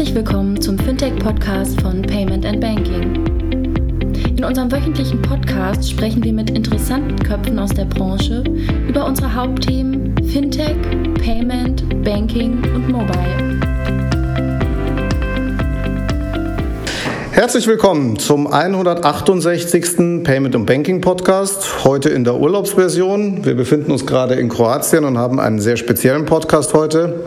Herzlich willkommen zum Fintech-Podcast von Payment and Banking. In unserem wöchentlichen Podcast sprechen wir mit interessanten Köpfen aus der Branche über unsere Hauptthemen Fintech, Payment, Banking und Mobile. Herzlich willkommen zum 168. Payment und Banking Podcast, heute in der Urlaubsversion. Wir befinden uns gerade in Kroatien und haben einen sehr speziellen Podcast heute.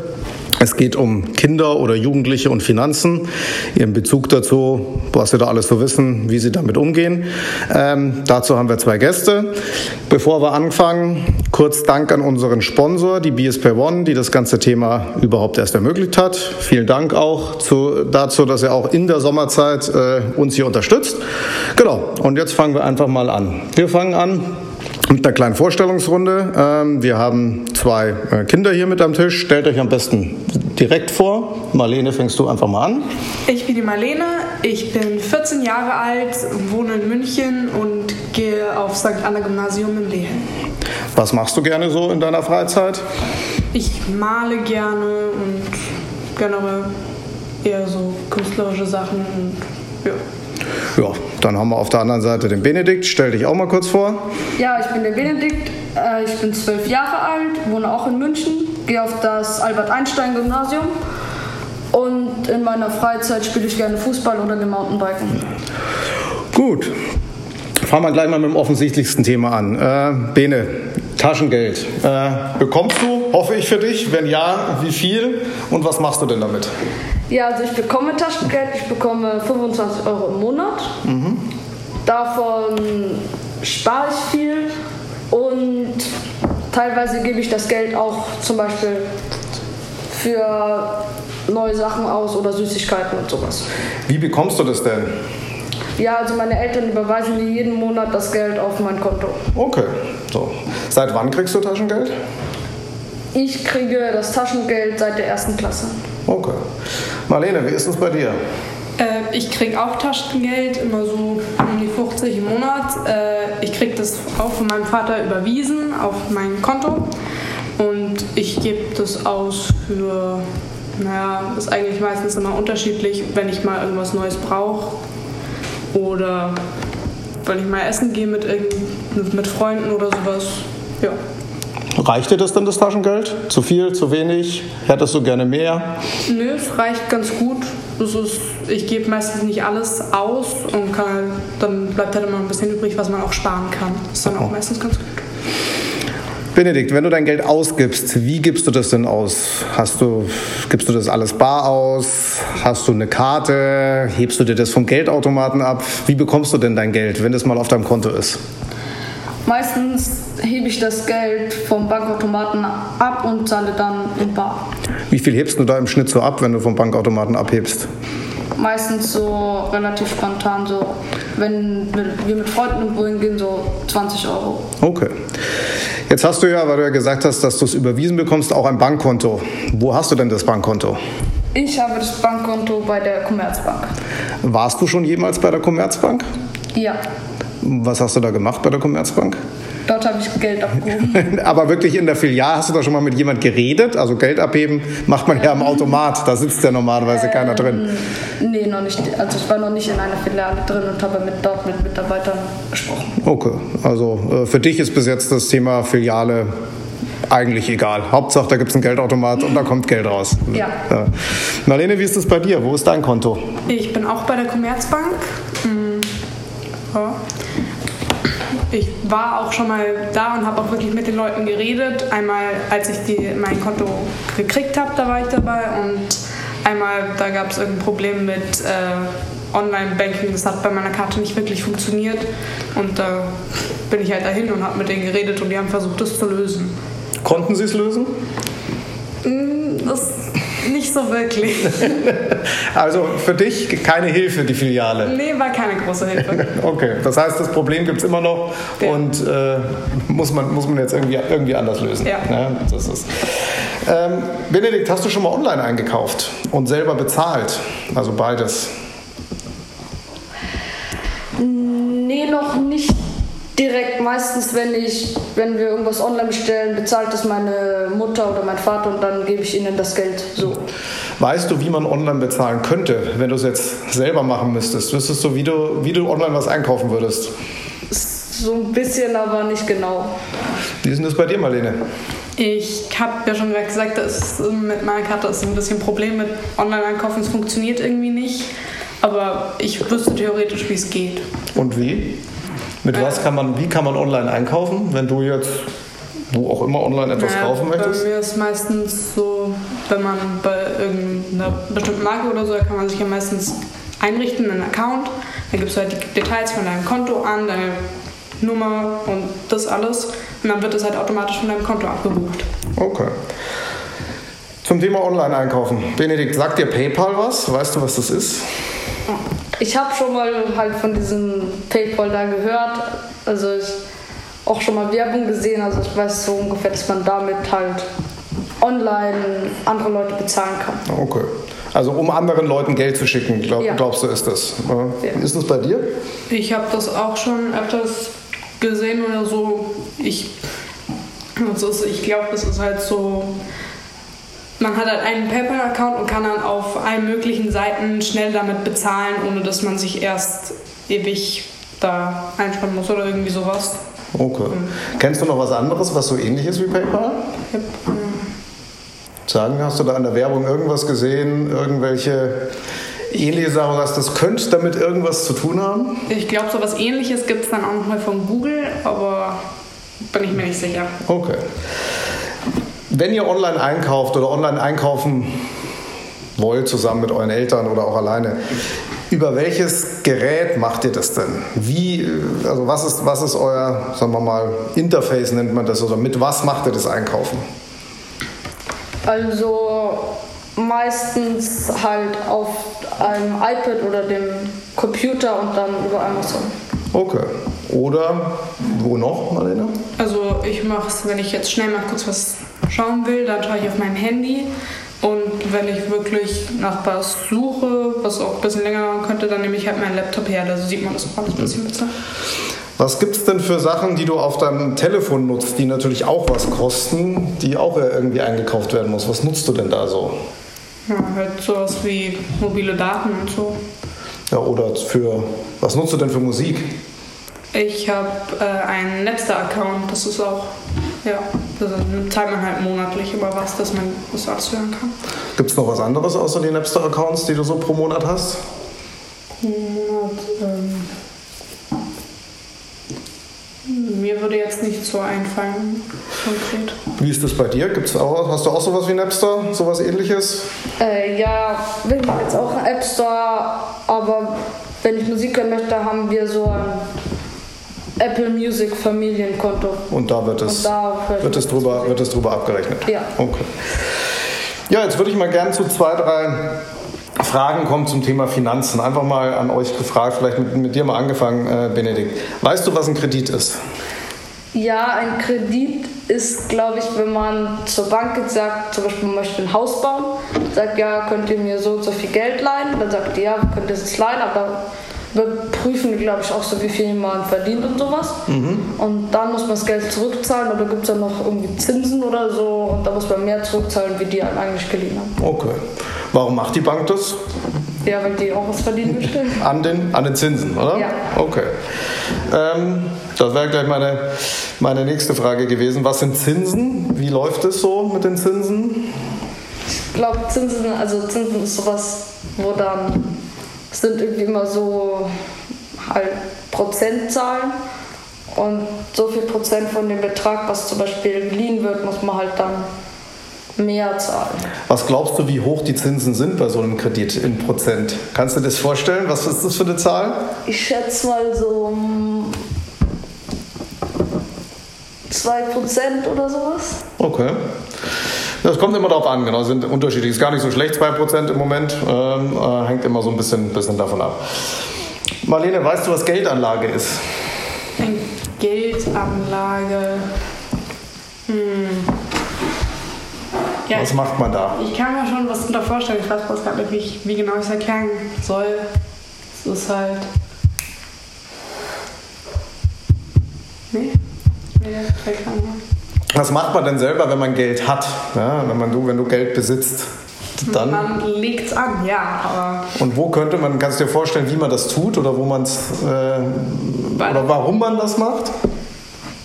Es geht um Kinder oder Jugendliche und Finanzen, ihren Bezug dazu, was sie da alles so wissen, wie sie damit umgehen. Ähm, dazu haben wir zwei Gäste. Bevor wir anfangen, kurz Dank an unseren Sponsor, die BSP One, die das ganze Thema überhaupt erst ermöglicht hat. Vielen Dank auch zu, dazu, dass er auch in der Sommerzeit äh, uns hier unterstützt. Genau, und jetzt fangen wir einfach mal an. Wir fangen an mit einer kleinen Vorstellungsrunde. Ähm, wir haben zwei äh, Kinder hier mit am Tisch. Stellt euch am besten direkt vor. Marlene, fängst du einfach mal an. Ich bin die Marlene, ich bin 14 Jahre alt, wohne in München und gehe auf St. Anna Gymnasium in Lehen. Was machst du gerne so in deiner Freizeit? Ich male gerne und generell eher so künstlerische Sachen und ja. Ja, dann haben wir auf der anderen Seite den Benedikt. Stell dich auch mal kurz vor. Ja, ich bin der Benedikt. Äh, Ich bin zwölf Jahre alt, wohne auch in München, gehe auf das Albert-Einstein-Gymnasium und in meiner Freizeit spiele ich gerne Fußball oder gehe Mountainbiken. Gut. Fangen wir gleich mal mit dem offensichtlichsten Thema an. Äh, Bene, Taschengeld. Äh, bekommst du, hoffe ich für dich? Wenn ja, wie viel und was machst du denn damit? Ja, also ich bekomme Taschengeld, ich bekomme 25 Euro im Monat. Davon spare ich viel und teilweise gebe ich das Geld auch zum Beispiel für neue Sachen aus oder Süßigkeiten und sowas. Wie bekommst du das denn? Ja, also meine Eltern überweisen mir jeden Monat das Geld auf mein Konto. Okay, so. Seit wann kriegst du Taschengeld? Ich kriege das Taschengeld seit der ersten Klasse. Okay. Marlene, wie ist es bei dir? Äh, ich kriege auch Taschengeld, immer so um die 50 im Monat. Äh, ich kriege das auch von meinem Vater überwiesen auf mein Konto und ich gebe das aus für, naja, ist eigentlich meistens immer unterschiedlich, wenn ich mal irgendwas Neues brauche oder wenn ich mal essen gehe mit, mit Freunden oder sowas. Ja. Reicht dir das denn, das Taschengeld? Zu viel, zu wenig? Hättest du gerne mehr? Nö, es reicht ganz gut. Das ist, ich gebe meistens nicht alles aus und kann dann bleibt halt immer ein bisschen übrig, was man auch sparen kann. Das ist dann auch meistens ganz gut. Benedikt, wenn du dein Geld ausgibst, wie gibst du das denn aus? Hast du, gibst du das alles bar aus? Hast du eine Karte? Hebst du dir das vom Geldautomaten ab? Wie bekommst du denn dein Geld, wenn das mal auf deinem Konto ist? Meistens hebe ich das Geld vom Bankautomaten ab und zahle dann in Bar. Wie viel hebst du da im Schnitt so ab, wenn du vom Bankautomaten abhebst? Meistens so relativ spontan, so wenn wir mit Freunden irgendwo hingehen, so 20 Euro. Okay. Jetzt hast du ja, weil du ja gesagt hast, dass du es überwiesen bekommst, auch ein Bankkonto. Wo hast du denn das Bankkonto? Ich habe das Bankkonto bei der Commerzbank. Warst du schon jemals bei der Commerzbank? Ja, Was hast du da gemacht bei der Commerzbank? dort habe ich Geld abgehoben. Aber wirklich in der Filiale, hast du da schon mal mit jemand geredet? Also Geld abheben macht man ja am Automat, da sitzt ja normalerweise keiner drin. nee, noch nicht. Also ich war noch nicht in einer Filiale drin und habe mit, dort mit Mitarbeitern gesprochen. Okay, also äh, für dich ist bis jetzt das Thema Filiale eigentlich egal. Hauptsache, da gibt es einen Geldautomat und da kommt Geld raus. Ja. Marlene, wie ist das bei dir? Wo ist dein Konto? Ich bin auch bei der Commerzbank. Mm, Ja. Ich war auch schon mal da und habe auch wirklich mit den Leuten geredet. Einmal, als ich die, mein Konto gekriegt habe, da war ich dabei. Und einmal, da gab es irgendein Problem mit äh, Online-Banking. Das hat bei meiner Karte nicht wirklich funktioniert. Und da bin ich halt dahin und habe mit denen geredet und die haben versucht, das zu lösen. Konnten Sie es lösen? Mm, Das nicht so wirklich. Also für dich keine Hilfe, die Filiale. Nee, war keine große Hilfe. Okay, das heißt, das Problem gibt es immer noch Ja. und äh, muss, man, muss man jetzt irgendwie, irgendwie anders lösen. Ja. das ist. Ähm, Benedikt, hast du schon mal online eingekauft und selber bezahlt? Also beides. Nee, noch nicht direkt meistens, wenn ich, wenn wir irgendwas online bestellen, bezahlt das meine Mutter oder mein Vater und dann gebe ich ihnen das Geld. So. Weißt du, wie man online bezahlen könnte, wenn du es jetzt selber machen müsstest? Wüsstest du, wie du, wie du online was einkaufen würdest? So ein bisschen, aber nicht genau. Wie ist denn das bei dir, Marlene? Ich habe ja schon gesagt, dass mit meiner Karte ist ein bisschen ein Problem mit Online-Einkaufen. Es funktioniert irgendwie nicht. Aber ich wüsste theoretisch, wie es geht. Und wie? Mit was kann man, wie kann man online einkaufen, wenn du jetzt wo auch immer online etwas Naja, kaufen möchtest? Bei mir ist meistens so, wenn man bei irgendeiner bestimmten Marke oder so, da kann man sich ja meistens einrichten, einen Account. Dann gibst du halt die Details von deinem Konto an, deine Nummer und das alles. Und dann wird es halt automatisch von deinem Konto abgebucht. Okay. Zum Thema Online-Einkaufen. Benedikt, sagt dir PayPal was? Weißt du, was das ist? Ich habe schon mal halt von diesem PayPal da gehört. Also ich auch schon mal Werbung gesehen. Also ich weiß so ungefähr, dass man damit halt online andere Leute bezahlen kann. Okay. Also um anderen Leuten Geld zu schicken, glaub, Ja. glaubst du, ist das? Äh, Ja. Ist das bei dir? Ich habe das auch schon öfters gesehen oder so. Ich, ich glaube, das ist halt so. Man hat halt einen PayPal-Account und kann dann auf allen möglichen Seiten schnell damit bezahlen, ohne dass man sich erst ewig da einschreiben muss oder irgendwie sowas. Okay. Kennst du noch was anderes, was so ähnlich ist wie PayPal? Ich hab, Sagen, hast du da an der Werbung irgendwas gesehen, irgendwelche ähnliche Sachen, was das könnte damit irgendwas zu tun haben? Ich glaube, sowas ähnliches gibt es dann auch nochmal von Google, aber bin ich mir nicht sicher. Okay. Wenn ihr online einkauft oder online einkaufen wollt, zusammen mit euren Eltern oder auch alleine, über welches Gerät macht ihr das denn? Wie, äh, also was ist, was ist euer, sagen wir mal, Interface nennt man das, oder mit was macht ihr das Einkaufen? Also meistens halt auf einem iPad oder dem Computer und dann über Amazon. Okay. Oder wo noch, Marlene? Also ich mache es, wenn ich jetzt schnell mal kurz was schauen will, dann schaue ich auf meinem Handy. Und wenn ich wirklich nach was suche, was auch ein bisschen länger dauern könnte, dann nehme ich halt meinen Laptop her. Da sieht man das auch alles ein bisschen besser. Was gibt es denn für Sachen, die du auf deinem Telefon nutzt, die natürlich auch was kosten, die auch irgendwie eingekauft werden muss? Was nutzt du denn da so? Ja, halt sowas wie mobile Daten und so. Ja, oder für, was nutzt du denn für Musik? Ich habe äh, einen Napster-Account, das ist auch, ja, da zahlt man halt monatlich über was, dass man das alles hören kann. Gibt es noch was anderes außer die Napster-Accounts, die du so pro Monat hast? Monat, ähm, mir würde jetzt nicht so einfallen, konkret. Wie ist das bei dir? Gibt's auch, hast du auch sowas wie Napster, sowas ähnliches? Äh, ja, wir haben jetzt auch einen App Store, aber wenn ich Musik hören möchte, haben wir so ein Apple Music Familienkonto. Und da wird es, da wird es, drüber, wird es drüber abgerechnet? Ja. Okay. Ja, jetzt würde ich mal gerne zu zwei, drei Fragen kommen zum Thema Finanzen. Einfach mal an euch gefragt, vielleicht mit, mit dir mal angefangen, äh, Benedikt. Weißt du, was ein Kredit ist? Ja, ein Kredit ist, glaube ich, wenn man zur Bank jetzt sagt, zum Beispiel man möchte ein Haus bauen, sagt, ja, könnt ihr mir so und so viel Geld leihen? Dann sagt ihr, ja, können das jetzt leihen, aber wir prüfen, glaube ich, auch so, wie viel man verdient und sowas. Und dann muss man das Geld zurückzahlen oder gibt es dann noch irgendwie Zinsen oder so und da muss man mehr zurückzahlen, wie die einem eigentlich geliehen haben. Okay. Warum macht die Bank das? Ja, weil die auch was verdienen möchte. An den, an den Zinsen, oder? Ja. Okay. Ähm, das wäre gleich meine, meine nächste Frage gewesen. Was sind Zinsen? Wie läuft es so mit den Zinsen? Ich glaube, Zinsen, also Zinsen ist sowas, wo dann sind irgendwie immer so halt Prozentzahlen und so viel Prozent von dem Betrag, was zum Beispiel geliehen wird, muss man halt dann mehr zahlen. Was glaubst du, wie hoch die Zinsen sind bei so einem Kredit in Prozent? Kannst du dir das vorstellen? Was ist das für eine Zahl? Ich schätze mal so mm, 2% oder sowas. Okay. Das kommt immer darauf an, genau, sind unterschiedlich. Ist gar nicht so schlecht, 2% im Moment. Ähm, äh, hängt immer so ein bisschen, bisschen davon ab. Marlene, weißt du, was Geldanlage ist? Eine Geldanlage. Hm. Ja, Was macht man da? ich kann mir schon was darunter vorstellen. Ich weiß bloß gerade nicht, wie, genau ich es erklären soll. Es ist halt. Nee? Nee, ein. Was macht man denn selber, wenn man Geld hat? Ja, wenn, man, du, wenn du Geld besitzt? Dann, Man legt's an, ja, und wo könnte man, kannst du dir vorstellen, wie man das tut oder wo man es äh, oder der- warum man das macht?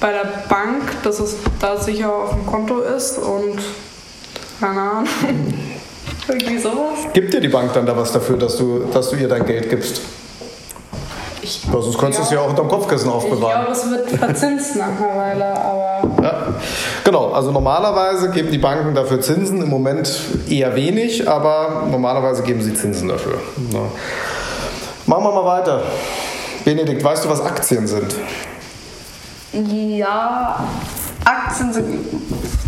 bei der Bank, dass es da sicher auf dem Konto ist und keine Ahnung. Irgendwie sowas. Gibt dir die Bank dann da was dafür, dass du, dass du ihr dein Geld gibst? Ich, Weil sonst könntest du es ja auch unterm Kopfkissen ich aufbewahren. glaube, es wird verzinst nach einer Weile, aber Ja. Genau, also normalerweise geben die Banken dafür Zinsen, im Moment eher wenig, aber normalerweise geben sie Zinsen dafür. Ja. Machen wir mal weiter. Benedikt, weißt du, was Aktien sind? Ja, Aktien sind,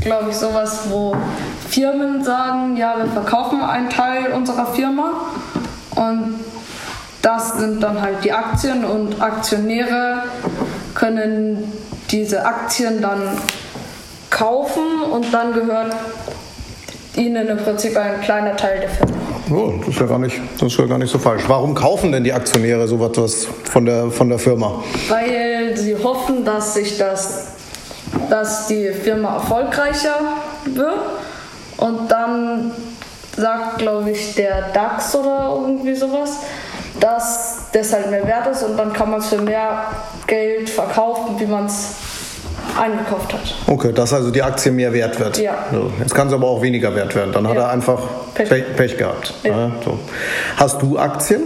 glaube ich, sowas, wo Firmen sagen, ja, wir verkaufen einen Teil unserer Firma und das sind dann halt die Aktien und Aktionäre können diese Aktien dann kaufen und dann gehört ihnen im Prinzip ein kleiner Teil der Firma. Oh, das, ist ja gar nicht, das ist ja gar nicht so falsch. Warum kaufen denn die Aktionäre so etwas von der, von der Firma? weil sie hoffen, dass sich das, dass die Firma erfolgreicher wird und dann sagt, glaube ich, der DAX oder irgendwie sowas, dass das halt mehr wert ist und dann kann man es für mehr Geld verkaufen, wie man es eingekauft hat. Okay, dass also die Aktie mehr wert wird. Ja. So, jetzt kann sie aber auch weniger wert werden. Dann hat Ja. er einfach Pech, Pech. Pech, gehabt. Ja. Ja, so. Hast du Aktien?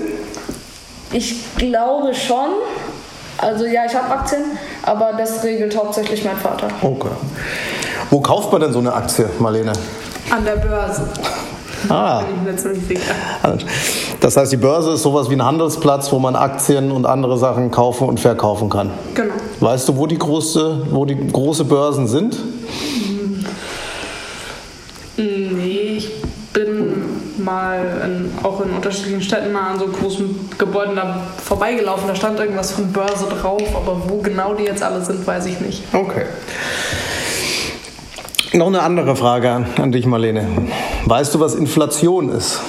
Ich glaube schon, also ja, ich habe Aktien, aber das regelt hauptsächlich mein Vater. Okay. Wo kauft man denn so eine Aktie, Marlene? an der Börse Ah. bin ich mir ziemlich sicher. Das heißt, die Börse ist sowas wie ein Handelsplatz, wo man Aktien und andere Sachen kaufen und verkaufen kann. Genau. Weißt du, wo die, große, wo die große Börsen sind? Nee, ich bin mal in, auch in unterschiedlichen Städten mal an so großen Gebäuden da vorbeigelaufen. Da stand irgendwas von Börse drauf, aber wo genau die jetzt alle sind, weiß ich nicht. Okay. Noch eine andere Frage an, an dich, Marlene. Weißt du, was Inflation ist?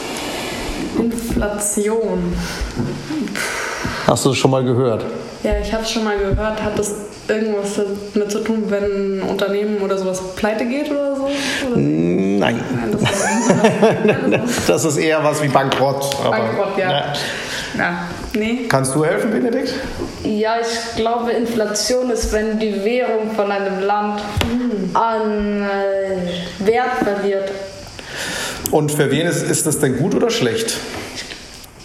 Inflation. Hast du das schon mal gehört? Ja, ich habe es schon mal gehört. Hat das irgendwas damit zu tun, wenn ein Unternehmen oder sowas pleite geht oder so? Oder? Nein. Nein, das ist eher was wie Bankrott. aber- Bankrott, ja. ja. Nee. Kannst du helfen, Benedikt? Ja, ich glaube, Inflation ist, wenn die Währung von einem Land an äh, Wert verliert. Und für wen ist, ist das denn gut oder schlecht?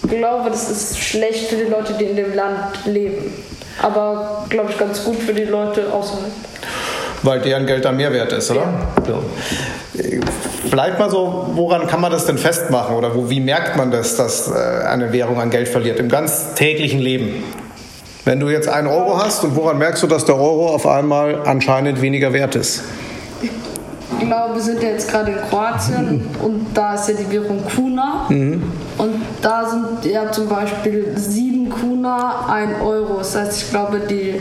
Ich glaube, das ist schlecht für die Leute, die in dem Land leben. Aber, glaube ich, ganz gut für die Leute außerhalb. Weil deren Geld dann mehr wert ist, oder? Ja. Vielleicht mal so, woran kann man das denn festmachen oder wo, wie merkt man das, dass äh, eine Währung an Geld verliert im ganz täglichen Leben? Wenn du jetzt einen Euro hast und woran merkst du, dass der Euro auf einmal anscheinend weniger wert ist? Ich glaube, wir sind ja jetzt gerade in Kroatien und da ist ja die Währung Kuna. Und da sind ja zum Beispiel 7 Kuna 1 Euro. Das heißt, ich glaube, die,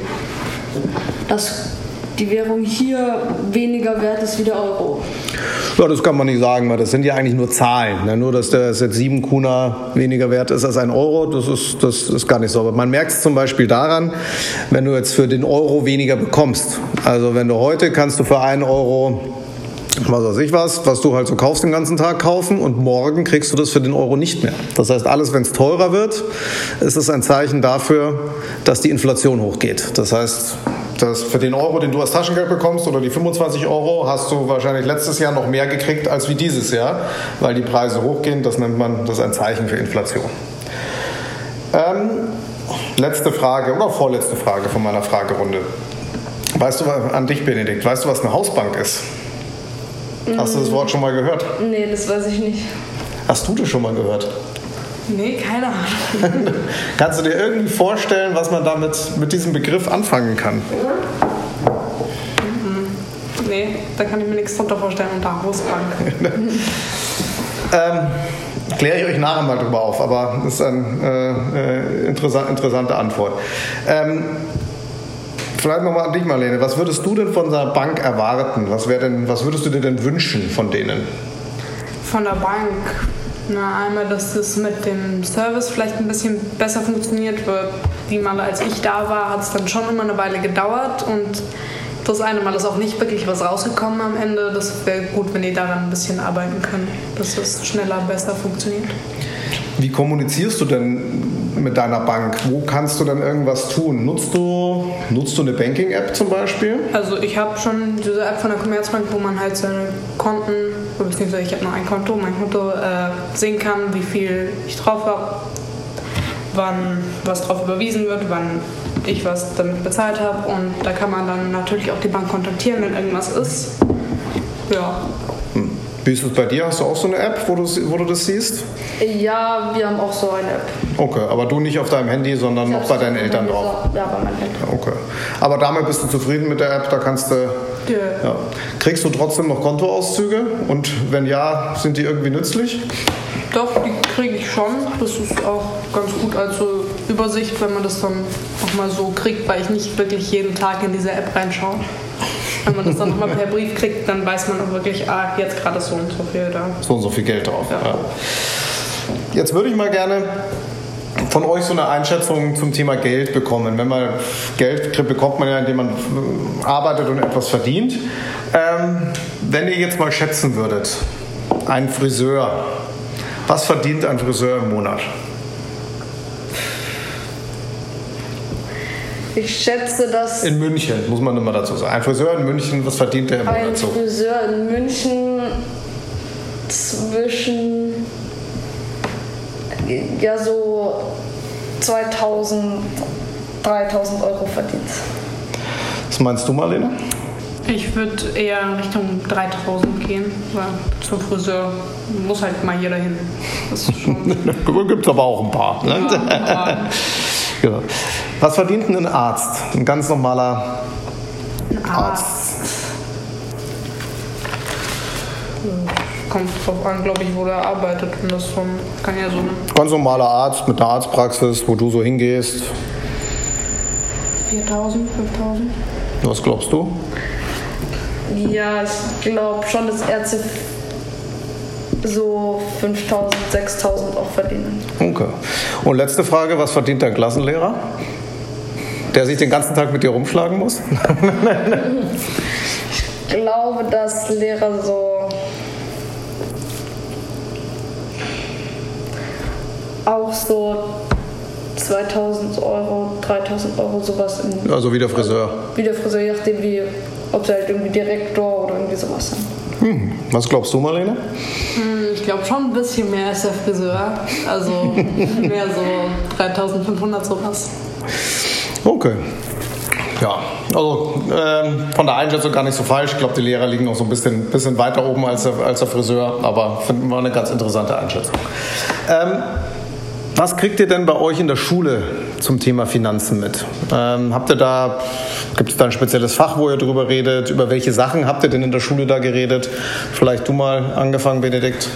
dass die Währung hier weniger wert ist wie der Euro. Ja, das kann man nicht sagen, weil das sind ja eigentlich nur Zahlen. Ne? Nur, dass der jetzt 7 Kuna weniger wert ist als ein Euro, das ist, das ist gar nicht so. Aber man merkt es zum Beispiel daran, wenn du jetzt für den Euro weniger bekommst. Also wenn du heute kannst du für einen Euro was weiß ich was, was du halt so kaufst den ganzen Tag kaufen und morgen kriegst du das für den Euro nicht mehr. Das heißt, alles, wenn es teurer wird, ist es ein Zeichen dafür, dass die Inflation hochgeht. Das heißt, dass für den Euro, den du als Taschengeld bekommst oder die 25 Euro, hast du wahrscheinlich letztes Jahr noch mehr gekriegt als wie dieses Jahr, weil die Preise hochgehen. Das nennt man, das ist ein Zeichen für Inflation. Ähm, letzte Frage oder vorletzte Frage von meiner Fragerunde. Weißt du an dich, Benedikt, weißt du, was eine Hausbank ist? Hast du das Wort schon mal gehört? Nee, das weiß ich nicht. Hast du das schon mal gehört? Nee, keine Ahnung. Kannst du dir irgendwie vorstellen, was man damit mit diesem Begriff anfangen kann? Nee, da kann ich mir nichts drunter vorstellen unter Hausbank. Ähm, kläre ich euch nachher mal drüber auf, aber das ist eine äh, äh, interessant, interessante Antwort. Ähm, vielleicht nochmal an dich, Marlene. Was würdest du denn von der Bank erwarten? Was, denn, was würdest du dir denn wünschen von denen? Von der Bank. Na, einmal, dass das mit dem Service vielleicht ein bisschen besser funktioniert wird. die Male, als ich da war, hat es dann schon immer eine Weile gedauert und das eine Mal ist auch nicht wirklich was rausgekommen am Ende. Das wäre gut, wenn die daran ein bisschen arbeiten können, dass es schneller, besser funktioniert. Wie kommunizierst du denn mit deiner Bank? Wo kannst du denn irgendwas tun? Nutzt du, nutzt du eine Banking-App zum Beispiel? Also ich habe schon diese App von der Commerzbank, wo man halt seine Konten, beziehungsweise ich habe nur ein Konto, mein Konto äh, sehen kann, wie viel ich drauf habe, wann was drauf überwiesen wird, wann ich was damit bezahlt habe und da kann man dann natürlich auch die Bank kontaktieren, wenn irgendwas ist. Ja. Wie ist es bei dir? Hast du auch so eine App, wo du, wo du das siehst? Ja, wir haben auch so eine App. Okay, aber du nicht auf deinem Handy, sondern noch bei deinen Eltern drauf? Ja, bei meinen Eltern. Okay. Aber damit bist du zufrieden mit der App? Da kannst du. Ja. ja. Kriegst du trotzdem noch Kontoauszüge? Und wenn ja, sind die irgendwie nützlich? Doch, die kriege ich schon. Das ist auch ganz gut als Übersicht, wenn man das dann nochmal so kriegt, weil ich nicht wirklich jeden Tag in diese App reinschaue. Wenn man das dann nochmal per Brief kriegt, dann weiß man auch wirklich, ah, jetzt gerade so und so viel da. So und so viel Geld drauf. Ja. Ja. Jetzt würde ich mal gerne von euch so eine Einschätzung zum Thema Geld bekommen. Wenn man Geld bekommt man ja, indem man arbeitet und etwas verdient. Ähm, wenn ihr jetzt mal schätzen würdet, ein Friseur, was verdient ein Friseur im Monat? Ich schätze, dass. In München, muss man immer dazu sagen. Ein Friseur in München, was verdient der im Monat so? Ein Friseur in München zwischen. Ja, so 2000, 3000 Euro verdient. Was meinst du, Marlene? Ich würde eher in Richtung 3000 gehen, weil zum Friseur muss halt mal jeder hin. Das ist schon. Gibt es aber auch ein paar. Ne? Ja, ja. Was verdient ein Arzt? Ein ganz normaler Arzt. Arzt. Kommt drauf an, glaube ich, wo der arbeitet. Und das vom, kann ja so ganz normaler Arzt mit einer Arztpraxis, wo du so hingehst. 4000, 5000. Was glaubst du? Ja, ich glaube schon, dass Ärzte so 5000, 6000 auch verdienen. Okay. Und letzte Frage: Was verdient dein Klassenlehrer? Der sich den ganzen Tag mit dir rumschlagen muss? ich glaube, dass Lehrer so auch so 2000 Euro, 3000 Euro sowas. In, also wie der Friseur. Wie der Friseur, je nachdem, wie, ob sie halt irgendwie Direktor oder irgendwie sowas sind. Hm. Was glaubst du, Marlene? Hm, ich glaube schon ein bisschen mehr als der Friseur. Also mehr so 3500 sowas. Okay. Ja, also ähm, von der Einschätzung gar nicht so falsch. Ich glaube, die Lehrer liegen noch so ein bisschen, bisschen weiter oben als der, als der Friseur, aber finden wir eine ganz interessante Einschätzung. Ähm, was kriegt ihr denn bei euch in der Schule zum Thema Finanzen mit? Ähm, habt ihr da, gibt es da ein spezielles Fach, wo ihr darüber redet? Über welche Sachen habt ihr denn in der Schule da geredet? Vielleicht du mal angefangen, Benedikt.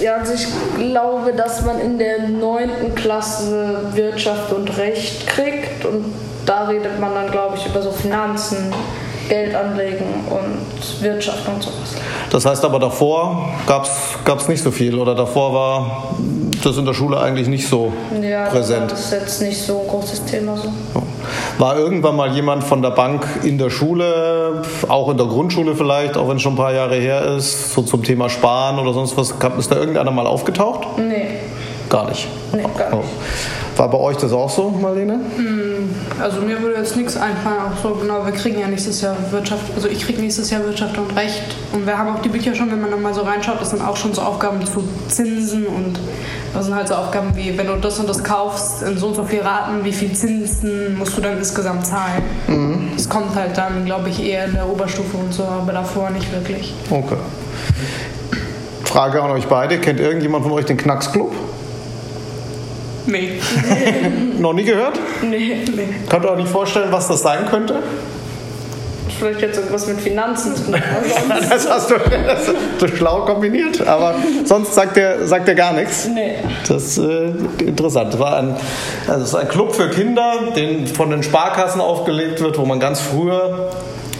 Ja, also ich glaube, dass man in der neunten Klasse Wirtschaft und Recht kriegt und da redet man dann, glaube ich, über so Finanzen, Geld anlegen und Wirtschaft und sowas. Das heißt aber davor gab es nicht so viel oder davor war das in der Schule eigentlich nicht so ja, präsent. Das ist jetzt nicht so ein großes Thema. So. War irgendwann mal jemand von der Bank in der Schule, auch in der Grundschule vielleicht, auch wenn es schon ein paar Jahre her ist, so zum Thema Sparen oder sonst was? Ist da irgendeiner mal aufgetaucht? Nee. Gar nicht? Nee, gar nicht. War bei euch das auch so, Marlene? Hm, also mir würde jetzt nichts einfallen, auch so genau, wir kriegen ja nächstes Jahr Wirtschaft, also ich kriege nächstes Jahr Wirtschaft und Recht und wir haben auch die Bücher schon, wenn man dann mal so reinschaut, das sind auch schon so Aufgaben zu Zinsen und sind halt so Aufgaben wie, wenn du das und das kaufst, in so und so viel Raten, wie viel Zinsen musst du dann insgesamt zahlen. Mhm. Das kommt halt dann, glaube ich, eher in der Oberstufe und so, aber davor nicht wirklich. Okay. Frage an euch beide, kennt irgendjemand von euch den Knacksclub? Nee. Noch nie gehört? Nee. nee. Könnt ihr euch nicht vorstellen, was das sein könnte? Vielleicht jetzt irgendwas mit Finanzen zu tun. das hast du, das hast du schlau kombiniert, aber sonst sagt er sagt gar nichts. Nee. Das ist äh, interessant. War ein, also das ist ein Club für Kinder, den von den Sparkassen aufgelegt wird, wo man ganz früher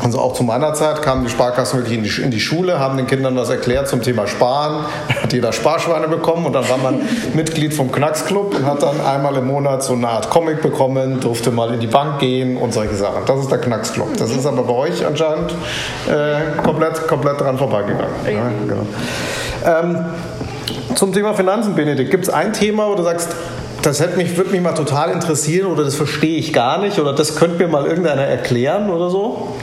Also auch zu meiner Zeit kamen die Sparkassen wirklich in die, in die Schule, haben den Kindern was erklärt zum Thema Sparen. Da hat jeder Sparschweine bekommen und dann war man Mitglied vom Knacksclub und hat dann einmal im Monat so eine Art Comic bekommen, durfte mal in die Bank gehen und solche Sachen. Das ist der Knacksclub. Das ist aber bei euch anscheinend äh, komplett, komplett dran vorbeigegangen. Ja, genau. ähm, zum Thema Finanzen, Benedikt, gibt es ein Thema, wo du sagst, das hätte mich, würde mich mal total interessieren oder das verstehe ich gar nicht oder das könnte mir mal irgendeiner erklären oder so?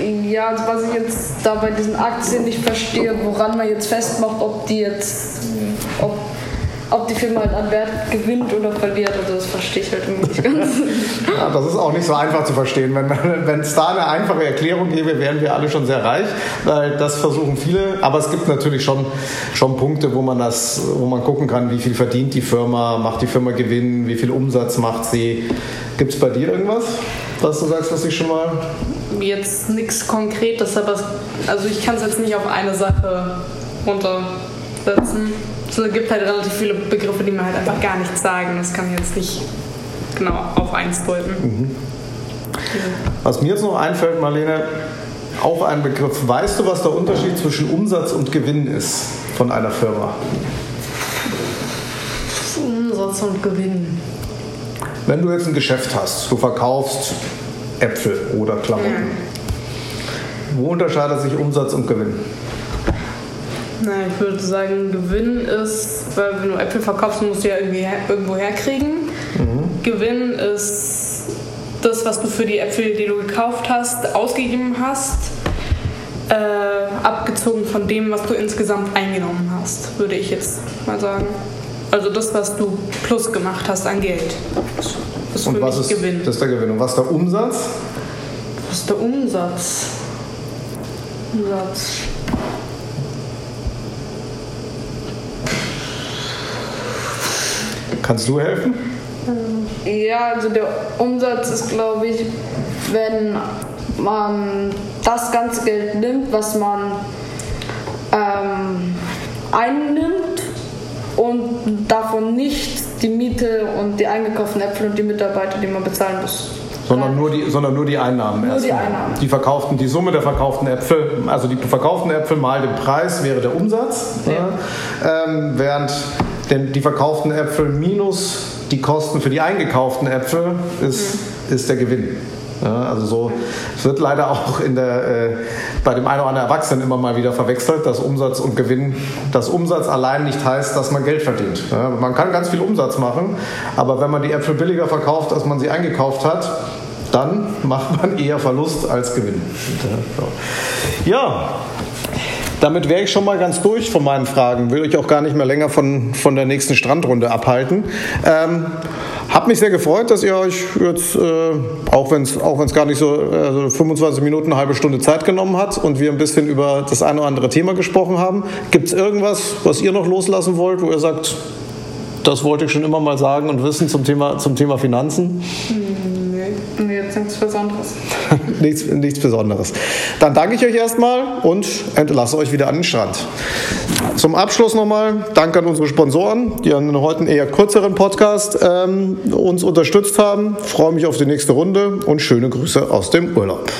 Ja, was ich jetzt da bei diesen Aktien nicht verstehe, woran man jetzt festmacht, ob die jetzt, ob, ob die Firma halt an Wert gewinnt oder verliert, also das verstehe ich halt irgendwie nicht ganz. ja, das ist auch nicht so einfach zu verstehen. Wenn es da eine einfache Erklärung gäbe, wären wir alle schon sehr reich, weil das versuchen viele. Aber es gibt natürlich schon, schon Punkte, wo man das, wo man gucken kann, wie viel verdient die Firma, macht die Firma Gewinn, wie viel Umsatz macht sie. Gibt es bei dir irgendwas, was du sagst, was ich schon mal jetzt nichts Konkretes, aber also ich kann es jetzt nicht auf eine Sache runtersetzen. Es gibt halt relativ viele Begriffe, die mir halt einfach gar nichts sagen. Das kann ich jetzt nicht genau auf eins deuten. Mhm. Was mir jetzt noch einfällt, Marlene, auch ein Begriff. Weißt du, was der Unterschied zwischen Umsatz und Gewinn ist von einer Firma? Umsatz und Gewinn. Wenn du jetzt ein Geschäft hast, du verkaufst Äpfel oder Klamotten. Wo unterscheidet sich Umsatz und Gewinn? Na, ich würde sagen, Gewinn ist, weil wenn du Äpfel verkaufst, musst du ja irgendwie her, irgendwo herkriegen. Mhm. Gewinn ist das, was du für die Äpfel, die du gekauft hast, ausgegeben hast, äh, abgezogen von dem, was du insgesamt eingenommen hast, würde ich jetzt mal sagen. Also das, was du plus gemacht hast an Geld. Ist und was ist, Gewinn. Das ist der Gewinn. Und was ist der Umsatz? Was ist der Umsatz? Umsatz. Kannst du helfen? Ja, also der Umsatz ist, glaube ich, wenn man das ganze Geld nimmt, was man ähm, einnimmt und davon nicht die Miete und die eingekauften Äpfel und die Mitarbeiter, die man bezahlen muss. Sondern nur die, sondern nur die Einnahmen nur Die, Einnahmen. die verkauften, die Summe der verkauften Äpfel, also die verkauften Äpfel mal den Preis wäre der Umsatz, ja. ähm, während denn die verkauften Äpfel minus die Kosten für die eingekauften Äpfel ist, mhm. ist der Gewinn. Also so, wird leider auch der, äh, bei dem einen oder anderen Erwachsenen immer mal wieder verwechselt, dass Umsatz und Gewinn, dass Umsatz allein nicht heißt, dass man Geld verdient. Ja, man kann ganz viel Umsatz machen, aber wenn man die Äpfel billiger verkauft, als man sie eingekauft hat, dann macht man eher Verlust als Gewinn. Ja, damit wäre ich schon mal ganz durch von meinen Fragen. Will euch auch gar nicht mehr länger von, von der nächsten Strandrunde abhalten. Ähm, hab mich sehr gefreut, dass ihr euch jetzt, äh, auch wenn es auch gar nicht so also 25 Minuten, eine halbe Stunde Zeit genommen hat und wir ein bisschen über das eine oder andere Thema gesprochen haben. Gibt es irgendwas, was ihr noch loslassen wollt, wo ihr sagt, das wollte ich schon immer mal sagen und wissen zum Thema, zum Thema Finanzen? Nee, nee jetzt nichts Besonderes. nichts, nichts Besonderes. Dann danke ich euch erstmal und entlasse euch wieder an den Strand. Zum Abschluss nochmal Dank an unsere Sponsoren, die an heute eher kürzeren Podcast ähm, uns unterstützt haben. Freue mich auf die nächste Runde und schöne Grüße aus dem Urlaub.